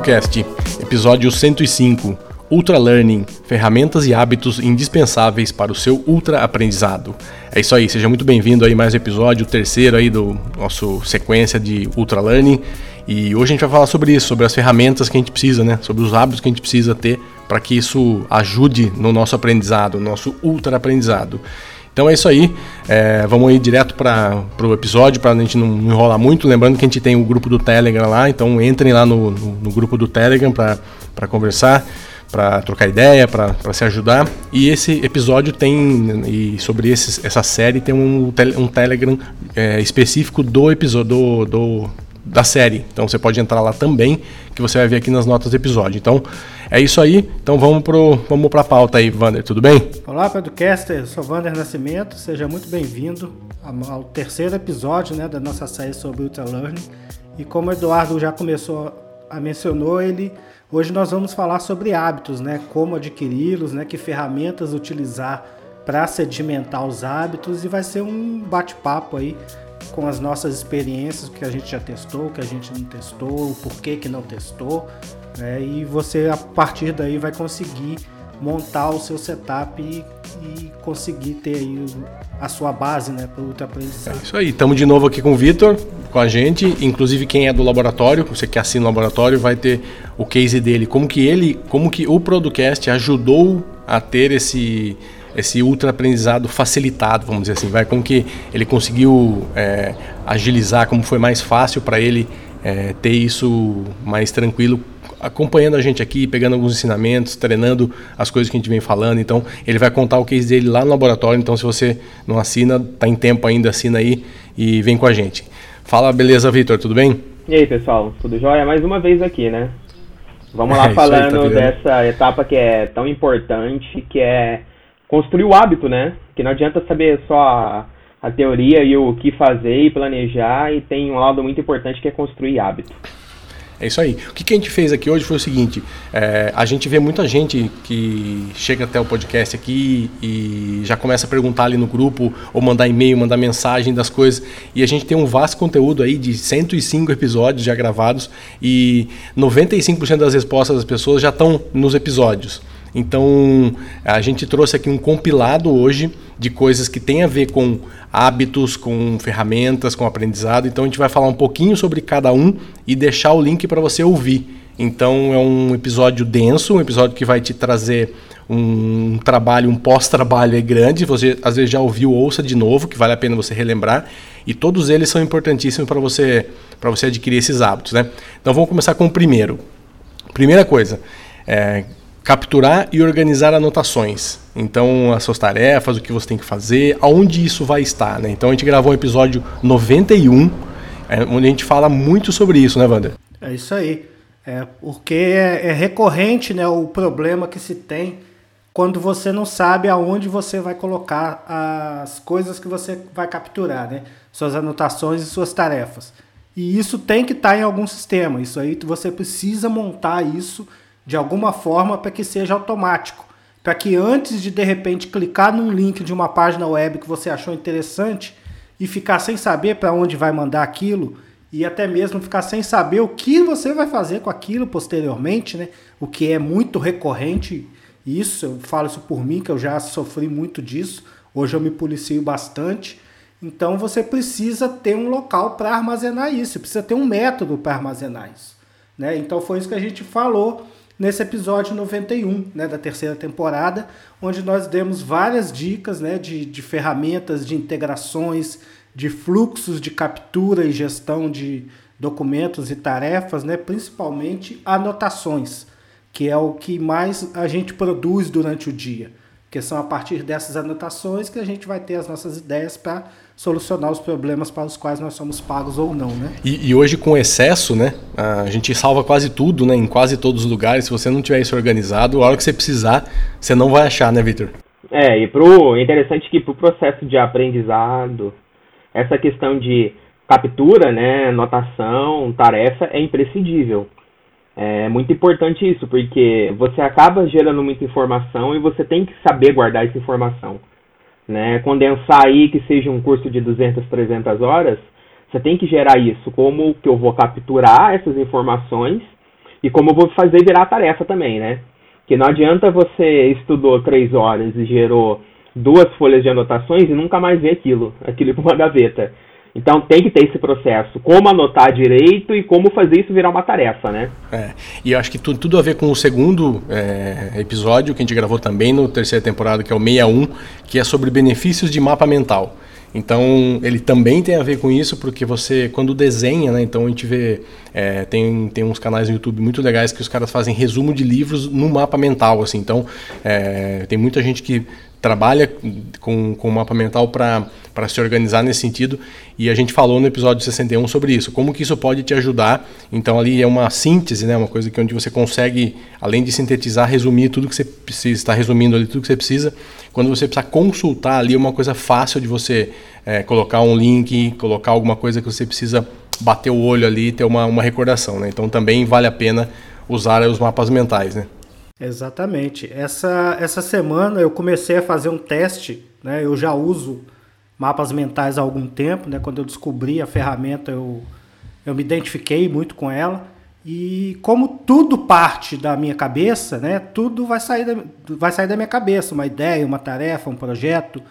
PeduCast, episódio 105, Ultra Learning, ferramentas e hábitos indispensáveis para o seu ultra aprendizado. É isso aí, seja muito bem-vindo aí mais um episódio, o terceiro aí do nosso sequência de Ultra Learning. E hoje a gente vai falar sobre isso, sobre as ferramentas que a gente precisa, né? Sobre os hábitos que a gente precisa ter para que isso ajude no nosso aprendizado, no nosso ultra aprendizado. Então é isso aí. É, vamos ir direto para o episódio para a gente não enrolar muito. Lembrando que a gente tem o grupo do Telegram lá, então entrem lá no, no, no grupo do Telegram para conversar, para trocar ideia, para se ajudar. E esse episódio tem, e sobre esse, essa série, tem um, um Telegram é, específico do episódio do, do da série. Então você pode entrar lá também, que você vai ver aqui nas notas do episódio. Então é isso aí. Então vamos pro vamos para a pauta aí, Vander, tudo bem? Olá, Pedrocaster, eu sou Vander Nascimento, seja muito bem-vindo ao terceiro episódio, né, da nossa série sobre Ultra Learning. E como o Eduardo já começou a mencionou, ele hoje nós vamos falar sobre hábitos, né, como adquiri-los, né, que ferramentas utilizar para sedimentar os hábitos e vai ser um bate-papo aí com as nossas experiências, que a gente já testou, que a gente não testou, o porquê que não testou, né? e você a partir daí vai conseguir montar o seu setup e, e conseguir ter aí a sua base né, para o aprendizado. É isso aí, estamos de novo aqui com o Vitor, com a gente, inclusive quem é do laboratório, você que assina o laboratório vai ter o case dele, como que ele, como que o Producast ajudou a ter esse esse ultra aprendizado facilitado, vamos dizer assim, vai com que ele conseguiu é, agilizar, como foi mais fácil para ele é, ter isso mais tranquilo, acompanhando a gente aqui, pegando alguns ensinamentos, treinando as coisas que a gente vem falando. Então, ele vai contar o case dele lá no laboratório. Então, se você não assina, tá em tempo ainda, assina aí e vem com a gente. Fala, beleza, Vitor, tudo bem? E aí, pessoal, tudo jóia? Mais uma vez aqui, né? Vamos lá é, falando aí, tá dessa etapa que é tão importante, que é construir o hábito, né? Que não adianta saber só a, a teoria e o que fazer e planejar, e tem um lado muito importante que é construir hábito. É isso aí. O que, a gente fez aqui hoje foi o seguinte: é, a gente vê muita gente que chega até o podcast aqui e já começa a perguntar ali no grupo, ou mandar e-mail, mandar mensagem das coisas. E a gente tem um vasto conteúdo aí de 105 episódios já gravados e 95% das respostas das pessoas já estão nos episódios. Então, a gente trouxe aqui um compilado hoje de coisas que tem a ver com hábitos, com ferramentas, com aprendizado. Então, a gente vai falar um pouquinho sobre cada um e deixar o link para você ouvir. Então, é um episódio denso, um episódio que vai te trazer um trabalho, um pós-trabalho grande. Você às vezes já ouviu, ouça de novo, que vale a pena você relembrar. E todos eles são importantíssimos para você, você adquirir esses hábitos. Né? Então, vamos começar com o primeiro. Primeira coisa, é, capturar e organizar anotações. Então, as suas tarefas, o que você tem que fazer, aonde isso vai estar. Né? Então, a gente gravou o episódio 91, é, onde a gente fala muito sobre isso, né, Wander? É isso aí. É, porque é, é recorrente né, o problema que se tem quando você não sabe aonde você vai colocar as coisas que você vai capturar, né? Suas anotações e suas tarefas. E isso tem que estar em algum sistema. Isso aí você precisa montar isso de alguma forma para que seja automático. Para que antes de de repente clicar num link de uma página web que você achou interessante e ficar sem saber para onde vai mandar aquilo e até mesmo ficar sem saber o que você vai fazer com aquilo posteriormente, né? O que é muito recorrente. Isso, eu falo isso por mim, que eu já sofri muito disso. Hoje eu me policio bastante. Então você precisa ter um local para armazenar isso, precisa ter um método para armazenar isso. Né? Então foi isso que a gente falou nesse episódio 91 né, da terceira temporada, onde nós demos várias dicas né, de, de ferramentas, de integrações, de fluxos de captura e gestão de documentos e tarefas, né, principalmente anotações, que é o que mais a gente produz durante o dia, que são a partir dessas anotações que a gente vai ter as nossas ideias para solucionar os problemas para os quais nós somos pagos ou não, né? E, e, hoje com excesso, né, a gente salva quase tudo, né, em quase todos os lugares. Se você não tiver isso organizado, a hora que você precisar, você não vai achar, né, Victor? É, e pro interessante que pro processo de aprendizado, essa questão de captura, né, anotação, tarefa é imprescindível. É muito importante isso, porque você acaba gerando muita informação e você tem que saber guardar essa informação né, condensar aí que seja um curso de 200, 300 horas, você tem que gerar isso, como que eu vou capturar essas informações e como eu vou fazer virar tarefa também, né? Que não adianta você estudou três horas e gerou duas folhas de anotações e nunca mais ver aquilo, aquilo para uma gaveta. Então tem que ter esse processo, como anotar direito e como fazer isso virar uma tarefa, né? É, e eu acho que tudo, tudo a ver com o segundo é, episódio que a gente gravou também no terceira temporada, que é o 61, que é sobre benefícios de mapa mental. Então ele também tem a ver com isso, porque você, quando desenha, né? Então a gente vê. É, tem, tem uns canais no YouTube muito legais que os caras fazem resumo de livros no mapa mental. assim Então é, tem muita gente que trabalha com, com mapa mental para se organizar nesse sentido. E a gente falou no episódio 61 sobre isso, como que isso pode te ajudar. Então ali é uma síntese, né, uma coisa que onde você consegue, além de sintetizar, resumir tudo que você precisa, está resumindo ali tudo que você precisa. Quando você precisa consultar ali é uma coisa fácil de você é, colocar um link, colocar alguma coisa que você precisa bater o olho ali e ter uma, uma recordação. Né? Então também vale a pena usar os mapas mentais. Né? Exatamente. Essa, essa semana eu comecei a fazer um teste, né? Eu já uso mapas mentais há algum tempo, né? Quando eu descobri a ferramenta, eu, eu me identifiquei muito com ela. E como tudo parte da minha cabeça, né? Tudo vai sair da, vai sair da minha cabeça, uma ideia, uma tarefa, um projeto.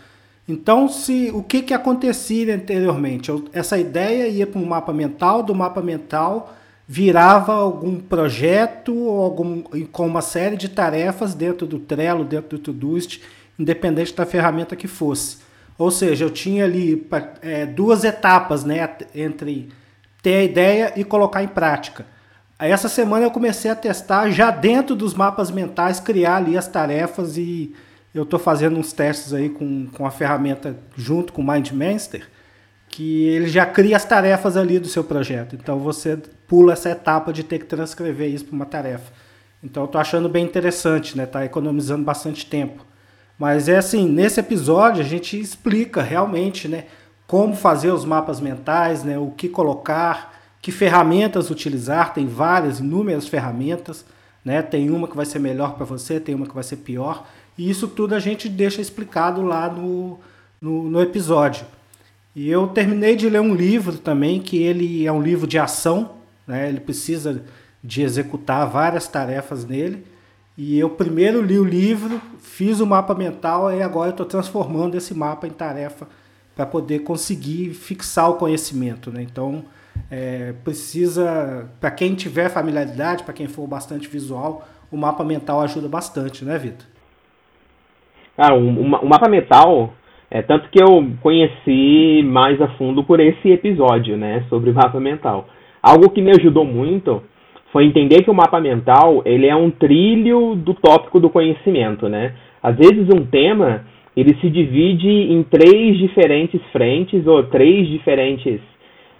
Então, se o que, que acontecia anteriormente? Eu, essa ideia ia para um mapa mental, do mapa mental virava algum projeto ou algum, com uma série de tarefas dentro do Trello, dentro do Todoist, independente da ferramenta que fosse. Ou seja, eu tinha ali é, duas etapas né, entre ter a ideia e colocar em prática. Essa semana eu comecei a testar já dentro dos mapas mentais, criar ali as tarefas e eu estou fazendo uns testes aí com, com a ferramenta junto com o MindMaster que ele já cria as tarefas ali do seu projeto. Então você pula essa etapa de ter que transcrever isso para uma tarefa. Então eu tô achando bem interessante, né? Tá economizando bastante tempo. Mas é assim, nesse episódio a gente explica realmente, né, como fazer os mapas mentais, né, o que colocar, que ferramentas utilizar, tem várias, inúmeras ferramentas, né? Tem uma que vai ser melhor para você, tem uma que vai ser pior. E isso tudo a gente deixa explicado lá no, no, no episódio. E eu terminei de ler um livro também, que ele é um livro de ação, né? ele precisa de executar várias tarefas nele. E eu primeiro li o livro, fiz o mapa mental e agora estou transformando esse mapa em tarefa para poder conseguir fixar o conhecimento. Né? Então, é, precisa, para quem tiver familiaridade, para quem for bastante visual, o mapa mental ajuda bastante, né, Vitor? Ah, o, o mapa mental é, tanto que eu conheci mais a fundo por esse episódio, né, sobre o mapa mental. Algo que me ajudou muito foi entender que o mapa mental ele é um trilho do tópico do conhecimento, né? Às vezes um tema ele se divide em três diferentes frentes ou três diferentes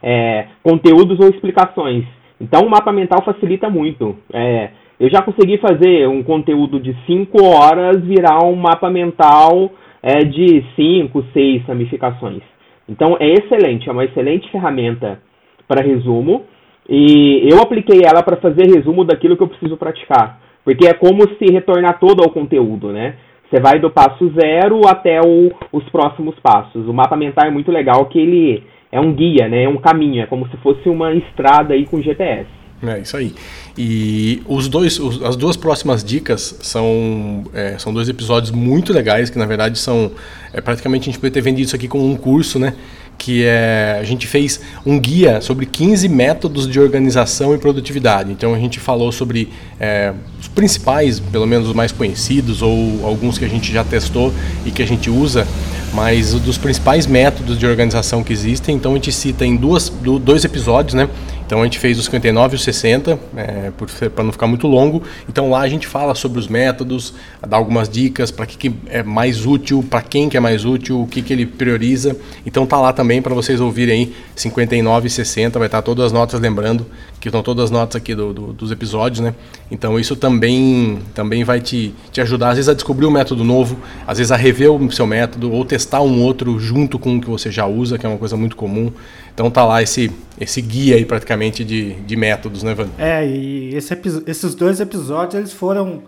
é, conteúdos ou explicações. Então o mapa mental facilita muito. É, eu já consegui fazer um conteúdo de cinco horas virar um mapa mental é de 5, 6 ramificações. Então é excelente, é uma excelente ferramenta para resumo e eu apliquei ela para fazer resumo daquilo que eu preciso praticar, porque é como se retornar todo ao conteúdo, né? Você vai do passo zero até o, os próximos passos. O mapa mental é muito legal que ele é um guia, né? É um caminho, é como se fosse uma estrada aí com GPS. É isso aí. E os dois, os, as duas próximas dicas são, é, são dois episódios muito legais, que na verdade são. É, praticamente a gente poderia ter vendido isso aqui como um curso, né? Que é, a gente fez um guia sobre 15 métodos de organização e produtividade. Então a gente falou sobre é, os principais, pelo menos os mais conhecidos, ou alguns que a gente já testou e que a gente usa, mas dos principais métodos de organização que existem. Então a gente cita em duas, dois episódios, né? Então a gente fez os 59 e os 60, é, para não ficar muito longo. Então lá a gente fala sobre os métodos, dá algumas dicas para que, que é mais útil, para quem que é mais útil, o que, que ele prioriza. Então tá lá também para vocês ouvirem aí 59 e 60, vai estar todas as notas, lembrando que estão todas as notas aqui do, do, dos episódios, né? Então isso também, também vai te, te ajudar, às vezes, a descobrir um método novo, às vezes a rever o seu método ou testar um outro junto com o que você já usa, que é uma coisa muito comum. Então tá lá esse, esse guia aí praticamente de, de métodos, né, Van? É, e esse, esses dois episódios eles foram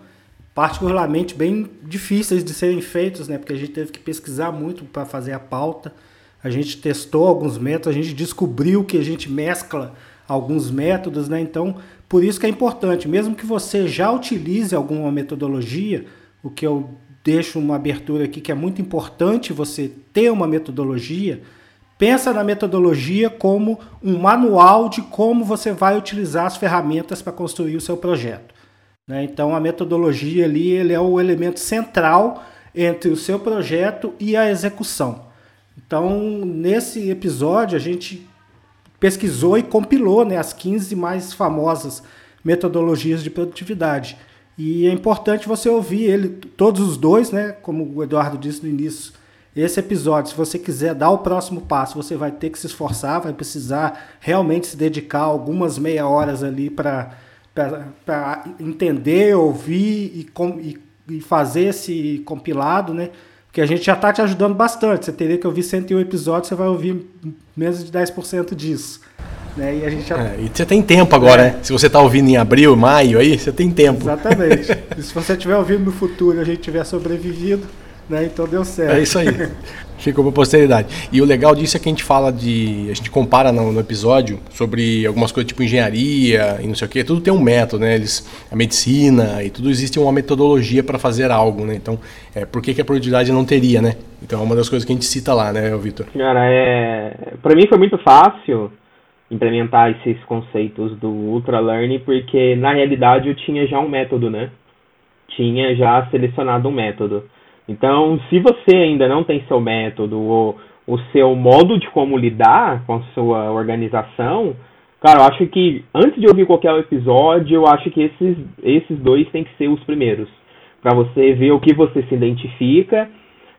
particularmente bem difíceis de serem feitos, né? Porque a gente teve que pesquisar muito para fazer a pauta. A gente testou alguns métodos, a gente descobriu que a gente mescla alguns métodos, né? Então, por isso que é importante, mesmo que você já utilize alguma metodologia, o que eu deixo uma abertura aqui que é muito importante você ter uma metodologia, pensa na metodologia como um manual de como você vai utilizar as ferramentas para construir o seu projeto. Né? Então a metodologia ali ele é o elemento central entre o seu projeto e a execução. Então nesse episódio a gente pesquisou e compilou né, as 15 mais famosas metodologias de produtividade. E é importante você ouvir ele, todos os dois, né? Como o Eduardo disse no início, esse episódio, se você quiser dar o próximo passo, você vai ter que se esforçar, vai precisar realmente se dedicar algumas meia horas ali para entender, ouvir e, e, e, fazer esse compilado, né? Porque a gente já está te ajudando bastante. Você teria que ouvir 101 episódios, você vai ouvir menos de 10% disso. Né? E, a gente já... é, e você tem tempo agora, é. né? Se você está ouvindo em abril, maio, aí você tem tempo. Exatamente. e se você estiver ouvindo no futuro e a gente tiver sobrevivido, né? Então deu certo. É isso aí. Ficou para posteridade. E o legal disso é que a gente fala de. A gente compara no, no, episódio sobre algumas coisas tipo engenharia e não sei o que. Tudo tem um método, né? Eles, a medicina e tudo existe uma metodologia para fazer algo, né? Então, é, por que, que a produtividade não teria, né? Então é uma das coisas que a gente cita lá, né, Vitor? Cara, é. Para mim foi muito fácil implementar esses conceitos do Ultra Learning, porque na realidade eu tinha já um método, né? Tinha já selecionado um método. Então, se você ainda não tem seu método ou o seu modo de como lidar com a sua organização, cara, eu acho que antes de ouvir qualquer episódio, eu acho que esses, esses dois têm que ser os primeiros. Para você ver o que você se identifica,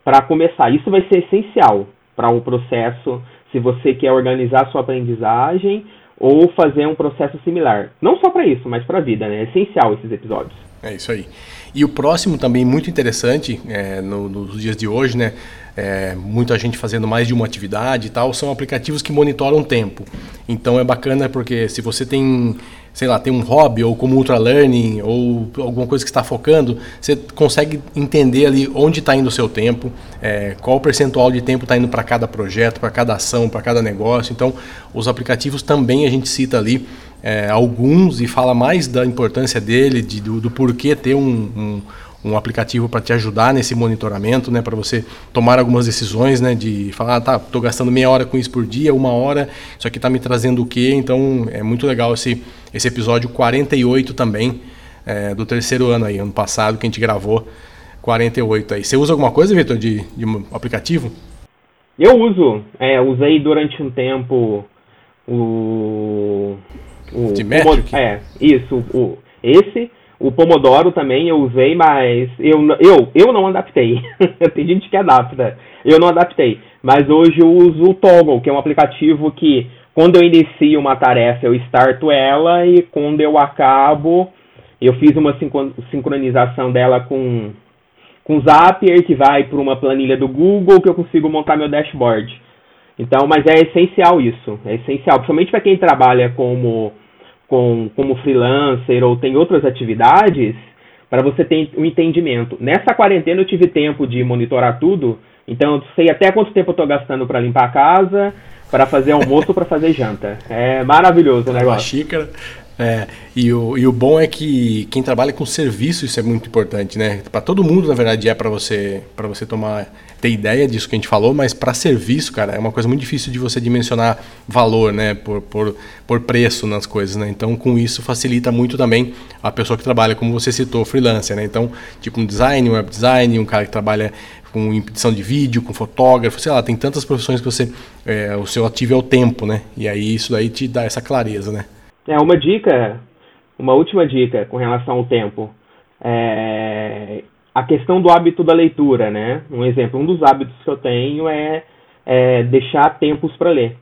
para começar. Isso vai ser essencial para o um processo se você quer organizar sua aprendizagem ou fazer um processo similar. Não só para isso, mas para a vida, né? É essencial esses episódios. É isso aí. E o próximo também muito interessante é, no, nos dias de hoje, né? É, muita gente fazendo mais de uma atividade e tal, são aplicativos que monitoram o tempo. Então é bacana porque se você tem sei lá, tem um hobby ou como ultra learning ou alguma coisa que está focando, você consegue entender ali onde está indo o seu tempo, é, qual percentual de tempo está indo para cada projeto, para cada ação, para cada negócio. Então, os aplicativos também a gente cita ali é, alguns e fala mais da importância dele, de, do, do porquê ter um, um um aplicativo para te ajudar nesse monitoramento, né, para você tomar algumas decisões, né, de falar, ah, tá, tô gastando meia hora com isso por dia, uma hora, isso aqui está me trazendo o quê? Então é muito legal esse, esse episódio 48 também, é, do terceiro ano aí, ano passado, que a gente gravou 48 aí. Você usa alguma coisa, Vitor, de, de um aplicativo? Eu uso, é, usei durante um tempo o... o de Metric? É, isso, o, esse o Pomodoro também eu usei, mas eu, eu, eu não adaptei. Tem gente que adapta. Eu não adaptei. Mas hoje eu uso o Toggle, que é um aplicativo que quando eu inicio uma tarefa eu starto ela e quando eu acabo eu fiz uma sincronização dela com com Zapier que vai para uma planilha do Google que eu consigo montar meu dashboard. Então, mas é essencial isso, é essencial, principalmente para quem trabalha como com, como freelancer ou tem outras atividades, para você ter um entendimento. Nessa quarentena eu tive tempo de monitorar tudo, então eu sei até quanto tempo eu estou gastando para limpar a casa, para fazer almoço, para fazer janta. É maravilhoso o negócio. Uma xícara. É, e, o, e o bom é que quem trabalha com serviço, isso é muito importante, né? Para todo mundo, na verdade, é para você, você tomar ter ideia disso que a gente falou, mas para serviço, cara, é uma coisa muito difícil de você dimensionar valor, né, por, por, por preço nas coisas, né? Então, com isso facilita muito também a pessoa que trabalha, como você citou, freelancer, né? Então, tipo um design, um web design, um cara que trabalha com edição de vídeo, com fotógrafo, sei lá, tem tantas profissões que você, é, o seu ativo é o tempo, né? E aí isso daí te dá essa clareza, né? É uma dica, uma última dica com relação ao tempo. É, a questão do hábito da leitura, né? Um exemplo, um dos hábitos que eu tenho é, é deixar tempos para ler.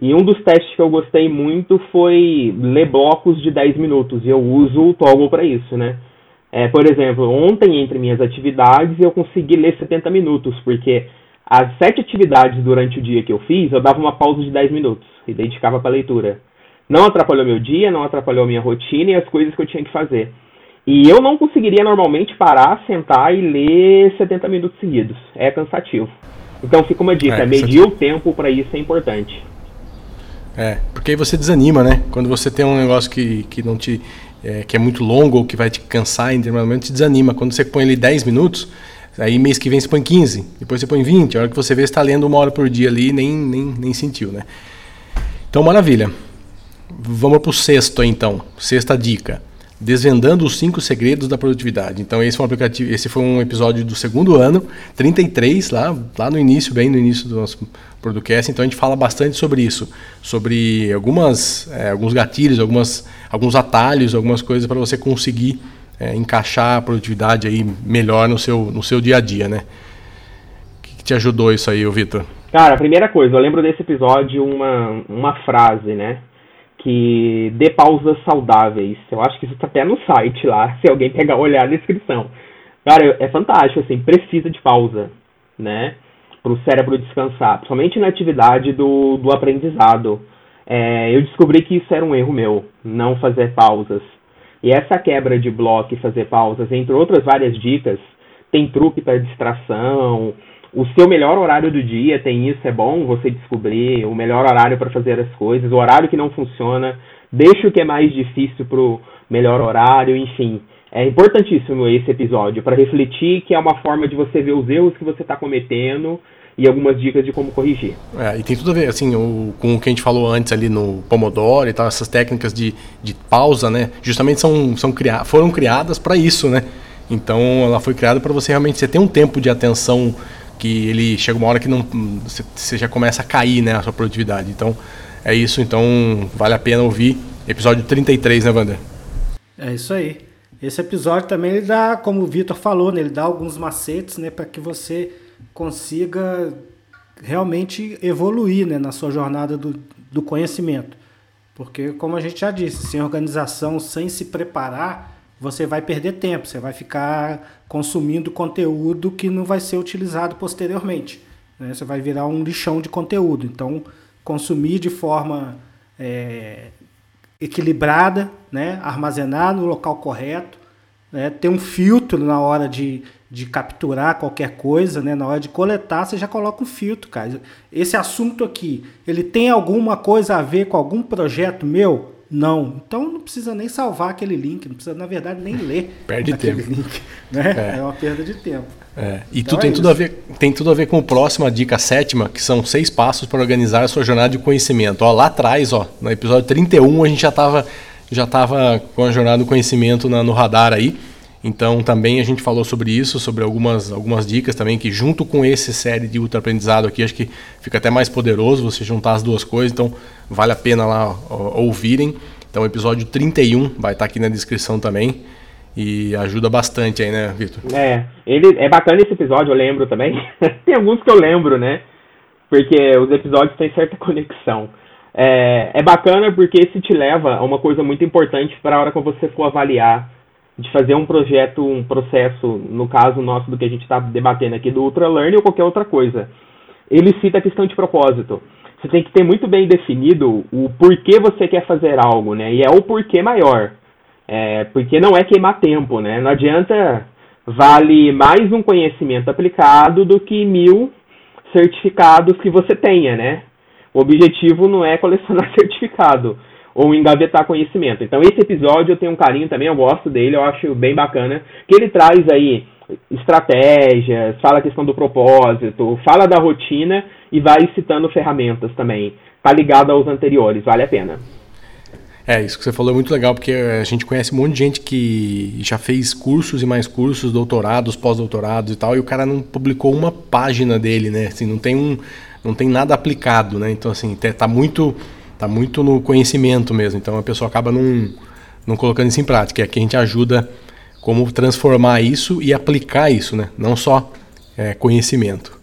E um dos testes que eu gostei muito foi ler blocos de 10 minutos. E eu uso o Toggle para isso, né? É, por exemplo, ontem, entre minhas atividades, eu consegui ler 70 minutos, porque as sete atividades durante o dia que eu fiz, eu dava uma pausa de 10 minutos e dedicava para leitura. Não atrapalhou meu dia, não atrapalhou minha rotina e as coisas que eu tinha que fazer. E eu não conseguiria normalmente parar, sentar e ler 70 minutos seguidos. É cansativo. Então fica uma dica, é, medir o tempo para isso é importante. É, porque aí você desanima, né? Quando você tem um negócio que, que não te. É, que é muito longo ou que vai te cansar em determinado momento, te desanima. Quando você põe ali 10 minutos, aí mês que vem você põe 15, depois você põe 20. A hora que você vê, você está lendo uma hora por dia ali nem, nem, nem sentiu, né? Então, maravilha. Vamos para o sexto, então. Sexta dica. Desvendando os cinco segredos da produtividade. Então esse foi um aplicativo, esse foi um episódio do segundo ano, 33 lá, lá no início, bem no início do nosso podcast. Então a gente fala bastante sobre isso, sobre algumas, é, alguns gatilhos, algumas, alguns atalhos, algumas coisas para você conseguir é, encaixar a produtividade aí melhor no seu, no seu dia a dia, né? O que, te ajudou isso aí, Vitor? Cara, a primeira coisa, eu lembro desse episódio uma, uma frase, né? Que dê pausas saudáveis. Eu acho que isso está até no site lá, se alguém pegar olhar a descrição. Cara, é fantástico, assim, precisa de pausa, né? Para o cérebro descansar, principalmente na atividade do, do aprendizado. É, eu descobri que isso era um erro meu, não fazer pausas. E essa quebra de bloco e fazer pausas, entre outras várias dicas, tem truque para distração, o seu melhor horário do dia tem isso, é bom você descobrir o melhor horário para fazer as coisas, o horário que não funciona, deixa o que é mais difícil para o melhor horário, enfim. É importantíssimo esse episódio para refletir que é uma forma de você ver os erros que você está cometendo e algumas dicas de como corrigir. É, e tem tudo a ver, assim, o, com o que a gente falou antes ali no Pomodoro e tal, essas técnicas de, de pausa, né? Justamente são, são criadas, foram criadas para isso, né? Então ela foi criada para você realmente você ter um tempo de atenção que ele chega uma hora que não você já começa a cair, né, a sua produtividade. Então, é isso, então vale a pena ouvir episódio 33, né, Wander? É isso aí. Esse episódio também ele dá, como o Vitor falou, né, ele dá alguns macetes, né, para que você consiga realmente evoluir, né, na sua jornada do, do conhecimento. Porque, como a gente já disse, sem organização, sem se preparar, você vai perder tempo, você vai ficar consumindo conteúdo que não vai ser utilizado posteriormente. Né? Você vai virar um lixão de conteúdo. Então, consumir de forma é, equilibrada, né? armazenar no local correto, né? ter um filtro na hora de, de capturar qualquer coisa, né? na hora de coletar, você já coloca um filtro, cara. Esse assunto aqui, ele tem alguma coisa a ver com algum projeto meu? Não. Então não precisa nem salvar aquele link, não precisa, na verdade, nem ler Perde aquele tempo. link. Né? É. é. uma perda de tempo. É. E então tu tem, é tudo a ver, tem tudo a ver com a próxima dica sétima, que são seis passos para organizar a sua jornada de conhecimento. Ó, lá atrás, ó, no episódio 31, a gente já estava já tava com a jornada do conhecimento na, no radar aí. Então também a gente falou sobre isso, sobre algumas, algumas dicas também, que junto com esse série de ultra aprendizado aqui, acho que fica até mais poderoso você juntar as duas coisas, então vale a pena lá ó, ouvirem. Então o episódio 31 vai estar aqui na descrição também. E ajuda bastante aí, né, Vitor? É, ele é bacana esse episódio, eu lembro também. Tem alguns que eu lembro, né? Porque os episódios têm certa conexão. É, é bacana porque esse te leva a uma coisa muito importante para a hora que você for avaliar de fazer um projeto, um processo, no caso nosso do que a gente está debatendo aqui, do Ultra Learning ou qualquer outra coisa. Ele cita a questão de propósito. Você tem que ter muito bem definido o porquê você quer fazer algo, né? E é o porquê maior. É, porque não é queimar tempo, né? Não adianta vale mais um conhecimento aplicado do que mil certificados que você tenha, né? O objetivo não é colecionar certificado ou engavetar conhecimento. Então esse episódio eu tenho um carinho também, eu gosto dele, eu acho bem bacana, que ele traz aí estratégias, fala a questão do propósito, fala da rotina e vai citando ferramentas também. Tá ligado aos anteriores, vale a pena. É, isso que você falou é muito legal, porque a gente conhece um monte de gente que já fez cursos e mais cursos, doutorados, pós-doutorados e tal, e o cara não publicou uma página dele, né? Assim, não tem um, não tem nada aplicado, né? Então assim, tá muito Tá muito no conhecimento mesmo. Então a pessoa acaba não, não colocando isso em prática. E aqui a gente ajuda como transformar isso e aplicar isso, né? Não só é, conhecimento.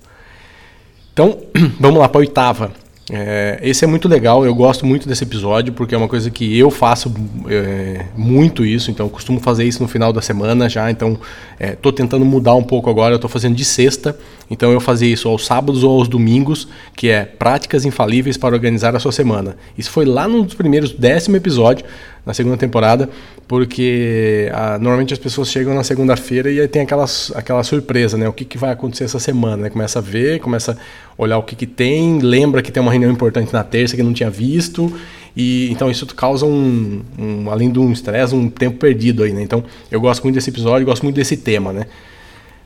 Então, vamos lá para a oitava. É, esse é muito legal, eu gosto muito desse episódio, porque é uma coisa que eu faço é, muito isso, então costumo fazer isso no final da semana já, então estou é, tentando mudar um pouco agora, estou fazendo de sexta, então eu fazia isso aos sábados ou aos domingos, que é práticas infalíveis para organizar a sua semana. Isso foi lá no dos primeiros décimo episódio, na segunda temporada, porque a, normalmente as pessoas chegam na segunda-feira e aí tem aquela, aquela surpresa, né? O que, que vai acontecer essa semana, né? Começa a ver, começa a olhar o que, que tem, lembra que tem uma reunião importante na terça que não tinha visto, e então isso causa um, um além de um estresse, um tempo perdido aí, né? Então eu gosto muito desse episódio, gosto muito desse tema, né?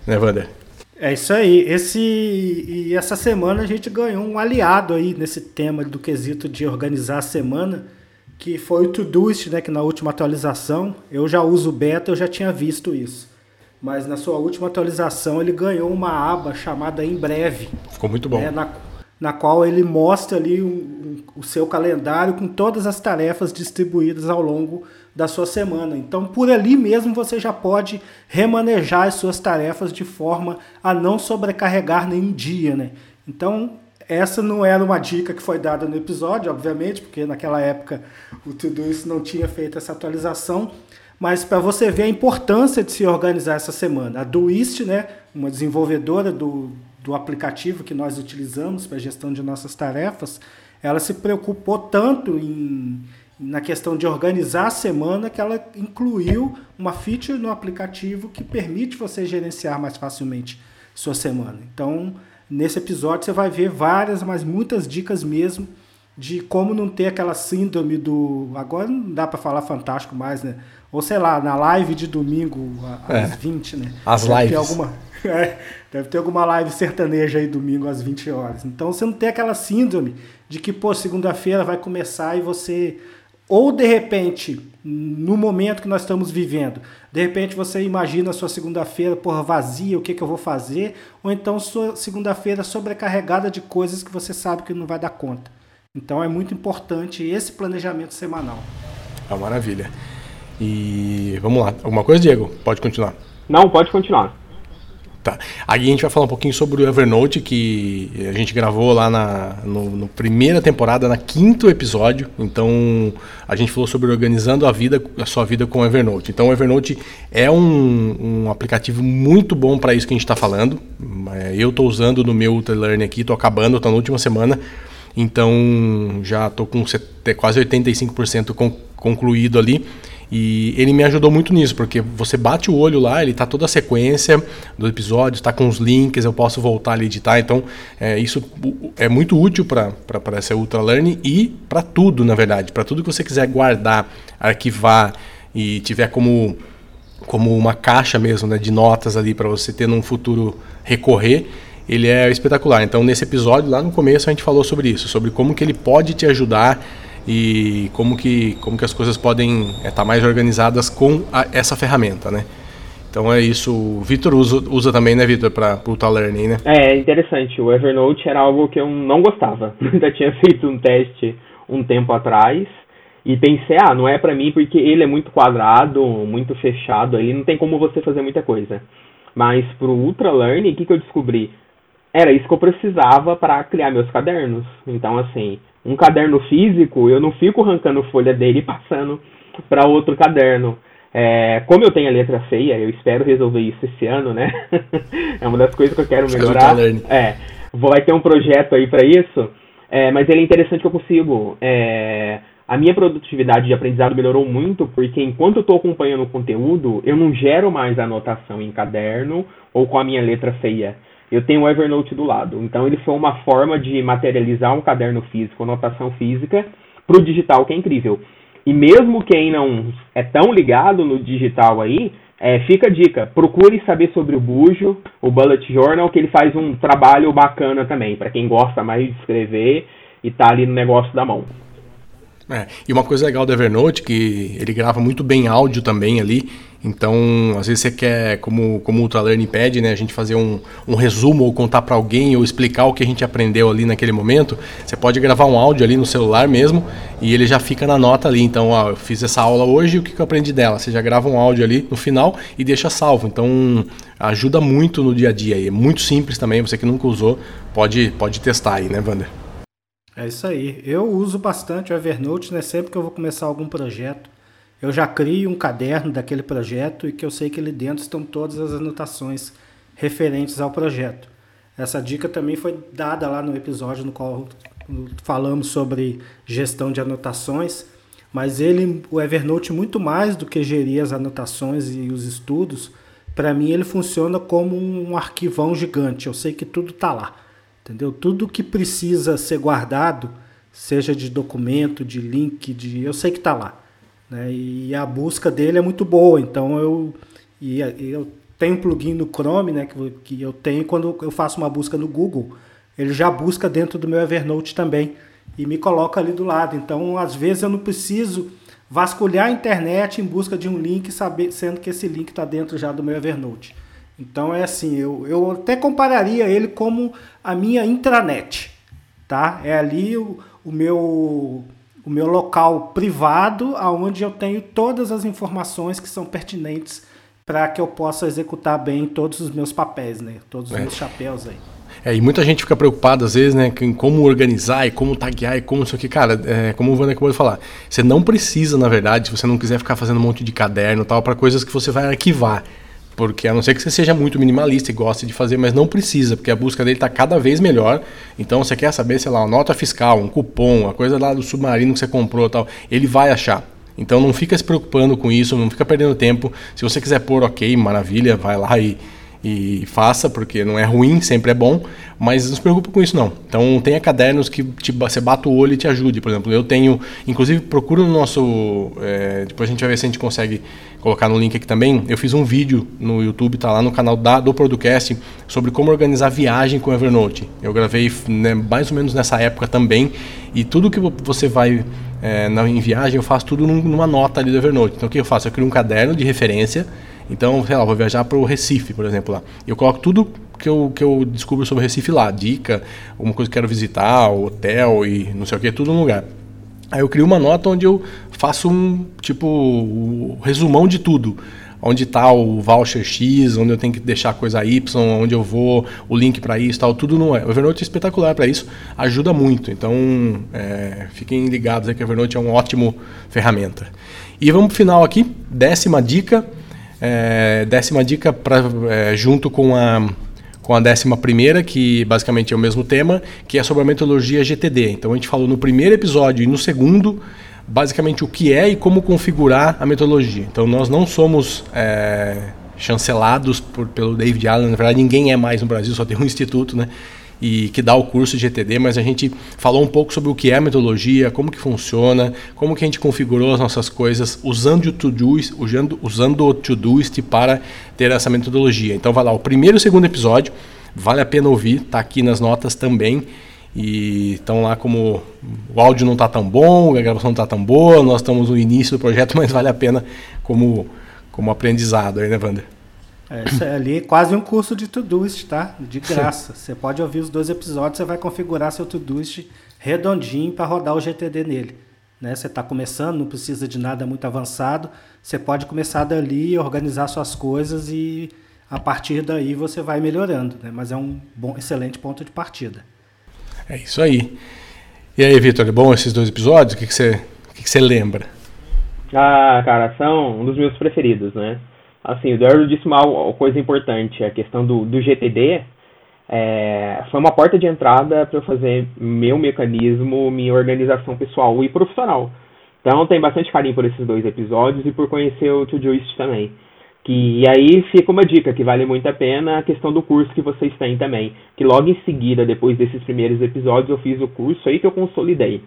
Né, Wander? É isso aí. Esse e essa semana a gente ganhou um aliado aí nesse tema do quesito de organizar a semana que foi o Todoist, né, que na última atualização, eu já uso o beta, eu já tinha visto isso. Mas na sua última atualização ele ganhou uma aba chamada Em Breve. Ficou muito bom. Né, na, na qual ele mostra ali um, um, o seu calendário com todas as tarefas distribuídas ao longo da sua semana. Então, por ali mesmo você já pode remanejar as suas tarefas de forma a não sobrecarregar nenhum dia, né? Então, essa não era uma dica que foi dada no episódio, obviamente, porque naquela época o Todoist não tinha feito essa atualização, mas para você ver a importância de se organizar essa semana. A Doist, né, uma desenvolvedora do, do aplicativo que nós utilizamos para a gestão de nossas tarefas, ela se preocupou tanto em, na questão de organizar a semana que ela incluiu uma feature no aplicativo que permite você gerenciar mais facilmente sua semana. Então, Nesse episódio você vai ver várias, mas muitas dicas mesmo de como não ter aquela síndrome do. Agora não dá para falar fantástico mais, né? Ou sei lá, na live de domingo às é, 20, né? As deve lives. Ter alguma, é, deve ter alguma live sertaneja aí domingo às 20 horas. Então você não tem aquela síndrome de que, pô, segunda-feira vai começar e você. Ou de repente, no momento que nós estamos vivendo, de repente você imagina a sua segunda-feira por vazia, o que, que eu vou fazer, ou então sua segunda-feira sobrecarregada de coisas que você sabe que não vai dar conta. Então é muito importante esse planejamento semanal. É uma maravilha. E vamos lá. Alguma coisa, Diego? Pode continuar. Não, pode continuar. Tá. Aí a gente vai falar um pouquinho sobre o Evernote, que a gente gravou lá na no, no, primeira temporada, na quinto episódio. Então a gente falou sobre organizando a vida, a sua vida com o Evernote. Então o Evernote é um, um aplicativo muito bom para isso que a gente está falando. É, eu estou usando no meu Ultralearn aqui, estou acabando, estou na última semana. Então já estou com quase 85% concluído ali. E ele me ajudou muito nisso, porque você bate o olho lá, ele tá toda a sequência do episódio, está com os links, eu posso voltar ali editar. Então, é, isso é muito útil para essa Ultra Learning e para tudo, na verdade. Para tudo que você quiser guardar, arquivar e tiver como, como uma caixa mesmo né, de notas ali para você ter num futuro recorrer, ele é espetacular. Então, nesse episódio, lá no começo, a gente falou sobre isso, sobre como que ele pode te ajudar e como que, como que as coisas podem estar é, tá mais organizadas com a, essa ferramenta, né? Então é isso. O Vitor usa, usa também, né, Vitor, para o Learning, né? É interessante. O Evernote era algo que eu não gostava. Já tinha feito um teste um tempo atrás e pensei, ah, não é para mim porque ele é muito quadrado, muito fechado, aí não tem como você fazer muita coisa. Mas pro Ultra Learning, o que, que eu descobri? Era isso que eu precisava para criar meus cadernos. Então, assim, um caderno físico, eu não fico arrancando folha dele e passando para outro caderno. É, como eu tenho a letra feia, eu espero resolver isso esse ano, né? é uma das coisas que eu quero melhorar. É, vai ter um projeto aí para isso, é, mas ele é interessante que eu consigo. É, a minha produtividade de aprendizado melhorou muito porque enquanto eu estou acompanhando o conteúdo, eu não gero mais anotação em caderno ou com a minha letra feia eu tenho o Evernote do lado. Então ele foi uma forma de materializar um caderno físico, anotação física, para o digital, que é incrível. E mesmo quem não é tão ligado no digital aí, é, fica a dica, procure saber sobre o Bujo, o Bullet Journal, que ele faz um trabalho bacana também, para quem gosta mais de escrever e tá ali no negócio da mão. É, e uma coisa legal do Evernote que ele grava muito bem áudio também ali. Então, às vezes você quer, como, como o Ultralearning pede, né, a gente fazer um, um resumo ou contar para alguém ou explicar o que a gente aprendeu ali naquele momento, você pode gravar um áudio ali no celular mesmo e ele já fica na nota ali. Então, ó, eu fiz essa aula hoje, o que, que eu aprendi dela? Você já grava um áudio ali no final e deixa salvo. Então, ajuda muito no dia a dia. E é muito simples também, você que nunca usou, pode, pode testar aí, né, Wander? É isso aí. Eu uso bastante o Evernote, né? Sempre que eu vou começar algum projeto, eu já crio um caderno daquele projeto e que eu sei que ali dentro estão todas as anotações referentes ao projeto. Essa dica também foi dada lá no episódio no qual falamos sobre gestão de anotações. mas ele, o Evernote, muito mais do que gerir as anotações e os estudos, para mim ele funciona como um arquivão gigante. Eu sei que tudo está lá, entendeu? Tudo que precisa ser guardado, seja de documento, de link, de, eu sei que está lá. Né? E a busca dele é muito boa, então eu, e, eu tenho um plugin no Chrome, né, que, que eu tenho quando eu faço uma busca no Google, ele já busca dentro do meu Evernote também e me coloca ali do lado. Então, às vezes eu não preciso vasculhar a internet em busca de um link, saber, sendo que esse link está dentro já do meu Evernote. Então é assim, eu, eu até compararia ele como a minha intranet, tá? É ali o, o meu o meu local privado, aonde eu tenho todas as informações que são pertinentes para que eu possa executar bem todos os meus papéis, né? Todos os é. meus chapéus aí. É, e muita gente fica preocupada, às vezes, né, em como organizar e como taguear e como isso aqui. Cara, é, como o Wander acabou de falar, você não precisa, na verdade, se você não quiser ficar fazendo um monte de caderno e tal, para coisas que você vai arquivar. Porque a não ser que você seja muito minimalista e goste de fazer, mas não precisa, porque a busca dele está cada vez melhor. Então você quer saber, sei lá, uma nota fiscal, um cupom, a coisa lá do submarino que você comprou tal, ele vai achar. Então não fica se preocupando com isso, não fica perdendo tempo. Se você quiser pôr, ok, maravilha, vai lá e e faça, porque não é ruim, sempre é bom, mas não se preocupe com isso não. Então tenha cadernos que te, você bata o olho e te ajude. Por exemplo, eu tenho, inclusive procura no nosso, é, depois a gente vai ver se a gente consegue colocar no link aqui também. Eu fiz um vídeo no YouTube, tá lá no canal da, do Producast, sobre como organizar viagem com Evernote. Eu gravei né, mais ou menos nessa época também, e tudo que você vai é, na, em viagem eu faço tudo numa nota ali do Evernote. Então o que eu faço? Eu crio um caderno de referência então, sei lá, vou viajar para o Recife, por exemplo, lá. Eu coloco tudo que eu, que eu descubro sobre o Recife lá, dica, alguma coisa que quero visitar, hotel e não sei o que, tudo no lugar. Aí eu crio uma nota onde eu faço um, tipo, um resumão de tudo. Onde está o voucher X, onde eu tenho que deixar coisa Y, onde eu vou, o link para isso tal, tudo no é. O Evernote é espetacular para isso, ajuda muito. Então, é, fiquem ligados aí que o Evernote é uma ótima ferramenta. E vamos para o final aqui, décima dica é, décima dica pra, é, junto com a, com a décima primeira, que basicamente é o mesmo tema, que é sobre a metodologia GTD. Então a gente falou no primeiro episódio e no segundo, basicamente o que é e como configurar a metodologia. Então nós não somos é, chancelados por, pelo David Allen, na verdade ninguém é mais no Brasil, só tem um instituto, né? E que dá o curso de GTD, mas a gente falou um pouco sobre o que é a metodologia, como que funciona, como que a gente configurou as nossas coisas usando o Todoist, usando, usando o Todoist para ter essa metodologia. Então vai lá, o primeiro e o segundo episódio, vale a pena ouvir, tá aqui nas notas também. E estão lá como o áudio não está tão bom, a gravação não está tão boa, nós estamos no início do projeto, mas vale a pena como, como aprendizado aí, né, Wander? É, isso é ali é quase um curso de Todoist, tá? De graça. Você pode ouvir os dois episódios, você vai configurar seu Todoist redondinho para rodar o GTD nele. Né? Você está começando, não precisa de nada muito avançado. Você pode começar dali, organizar suas coisas e a partir daí você vai melhorando. Né? Mas é um bom, excelente ponto de partida. É isso aí. E aí, Vitor, é bom esses dois episódios? O que, que, você, o que, que você lembra? Ah, cara, são um dos meus preferidos, né? Assim, o Daryl disse uma coisa importante, a questão do, do GTD é, foi uma porta de entrada para eu fazer meu mecanismo, minha organização pessoal e profissional. Então tem bastante carinho por esses dois episódios e por conhecer o Todoist também. Que, e aí fica uma dica que vale muito a pena a questão do curso que vocês têm também. Que logo em seguida, depois desses primeiros episódios, eu fiz o curso aí que eu consolidei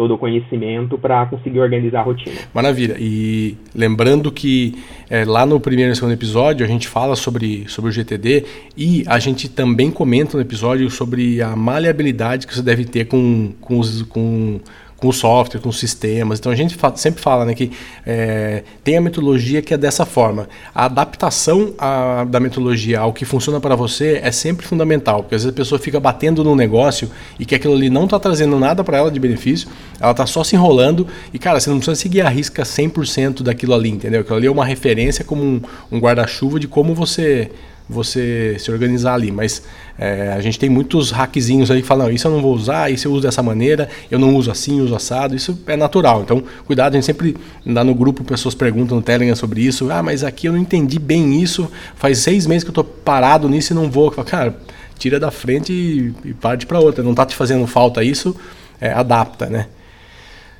todo o conhecimento para conseguir organizar a rotina. Maravilha. E lembrando que é, lá no primeiro e segundo episódio a gente fala sobre, sobre o GTD e a gente também comenta no episódio sobre a maleabilidade que você deve ter com, com, os, com com software, com sistemas. Então a gente fa sempre fala né, que é, tem a metodologia que é dessa forma. A adaptação a, da metodologia ao que funciona para você é sempre fundamental, porque às vezes a pessoa fica batendo no negócio e que aquilo ali não está trazendo nada para ela de benefício, ela está só se enrolando e, cara, você não precisa seguir a risca 100% daquilo ali, entendeu? Aquilo ali é uma referência como um, um guarda-chuva de como você você se organizar ali. Mas é, a gente tem muitos hackzinhos aí que falam, isso eu não vou usar, isso eu uso dessa maneira, eu não uso assim, uso assado, isso é natural. Então, cuidado, a gente sempre lá no grupo pessoas perguntam no Telegram sobre isso, ah, mas aqui eu não entendi bem isso, faz seis meses que eu estou parado nisso e não vou. Falo, Cara, tira da frente e, e parte para outra, não está te fazendo falta isso, é, adapta, né?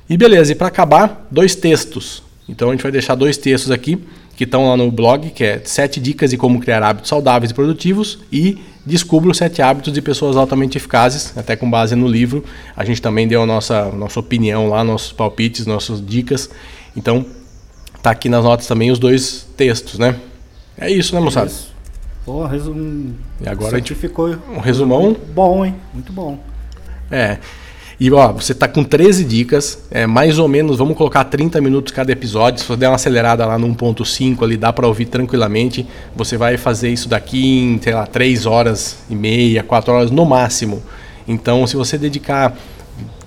E beleza, e para acabar, dois textos. Então a gente vai deixar dois textos aqui que estão lá no blog, que é sete dicas de como criar hábitos saudáveis e produtivos e descubra os sete hábitos de pessoas altamente eficazes, até com base no livro. A gente também deu a nossa, nossa opinião lá, nossos palpites, nossas dicas. Então tá aqui nas notas também os dois textos, né? É isso, né, moçada? Isso. Pô, resumo. E agora a gente ficou um resumão bom, hein? Muito bom. É. E ó, você tá com 13 dicas, é mais ou menos, vamos colocar 30 minutos cada episódio. Se você der uma acelerada lá no 1.5 ali, dá para ouvir tranquilamente. Você vai fazer isso daqui em, sei lá, 3 horas e meia, 4 horas no máximo. Então, se você dedicar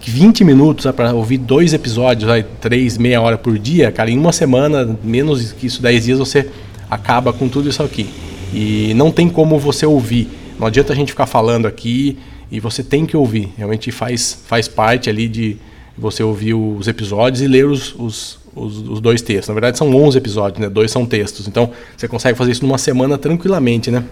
20 minutos para ouvir dois episódios, aí, 3, meia hora por dia, cara, em uma semana, menos que isso, 10 dias, você acaba com tudo isso aqui. E não tem como você ouvir. Não adianta a gente ficar falando aqui e você tem que ouvir. Realmente faz, faz parte ali de você ouvir os episódios e ler os, os, os, os dois textos. Na verdade são 11 episódios, né? Dois são textos. Então você consegue fazer isso numa semana tranquilamente, né?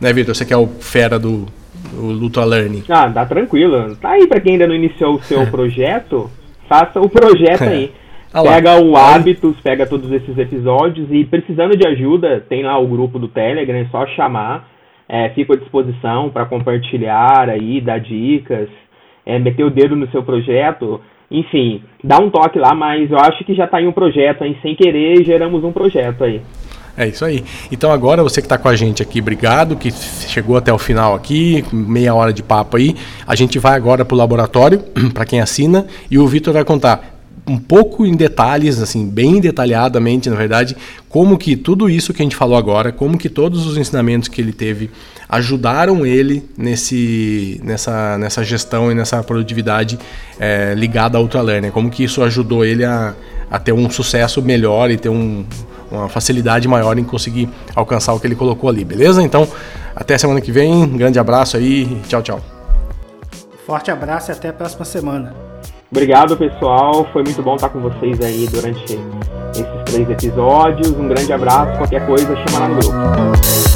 Né, Vitor? Você que é o fera do, do Lutra Learning. Ah, dá tranquilo. Tá aí para quem ainda não iniciou o seu projeto, faça o projeto aí. Ah pega o hábitos, pega todos esses episódios e precisando de ajuda, tem lá o grupo do Telegram, é só chamar é, fico à disposição para compartilhar aí, dar dicas, é, meter o dedo no seu projeto. Enfim, dá um toque lá, mas eu acho que já está em um projeto, aí, sem querer geramos um projeto aí. É isso aí. Então agora você que está com a gente aqui, obrigado, que chegou até o final aqui, meia hora de papo aí. A gente vai agora para o laboratório, para quem assina, e o Vitor vai contar um pouco em detalhes, assim, bem detalhadamente, na verdade, como que tudo isso que a gente falou agora, como que todos os ensinamentos que ele teve ajudaram ele nesse, nessa, nessa gestão e nessa produtividade é, ligada ao Ultralearner, como que isso ajudou ele a, a ter um sucesso melhor e ter um, uma facilidade maior em conseguir alcançar o que ele colocou ali, beleza? Então, até semana que vem, um grande abraço aí, tchau, tchau. Forte abraço e até a próxima semana. Obrigado, pessoal. Foi muito bom estar com vocês aí durante esses três episódios. Um grande abraço. Qualquer coisa, chama lá no grupo.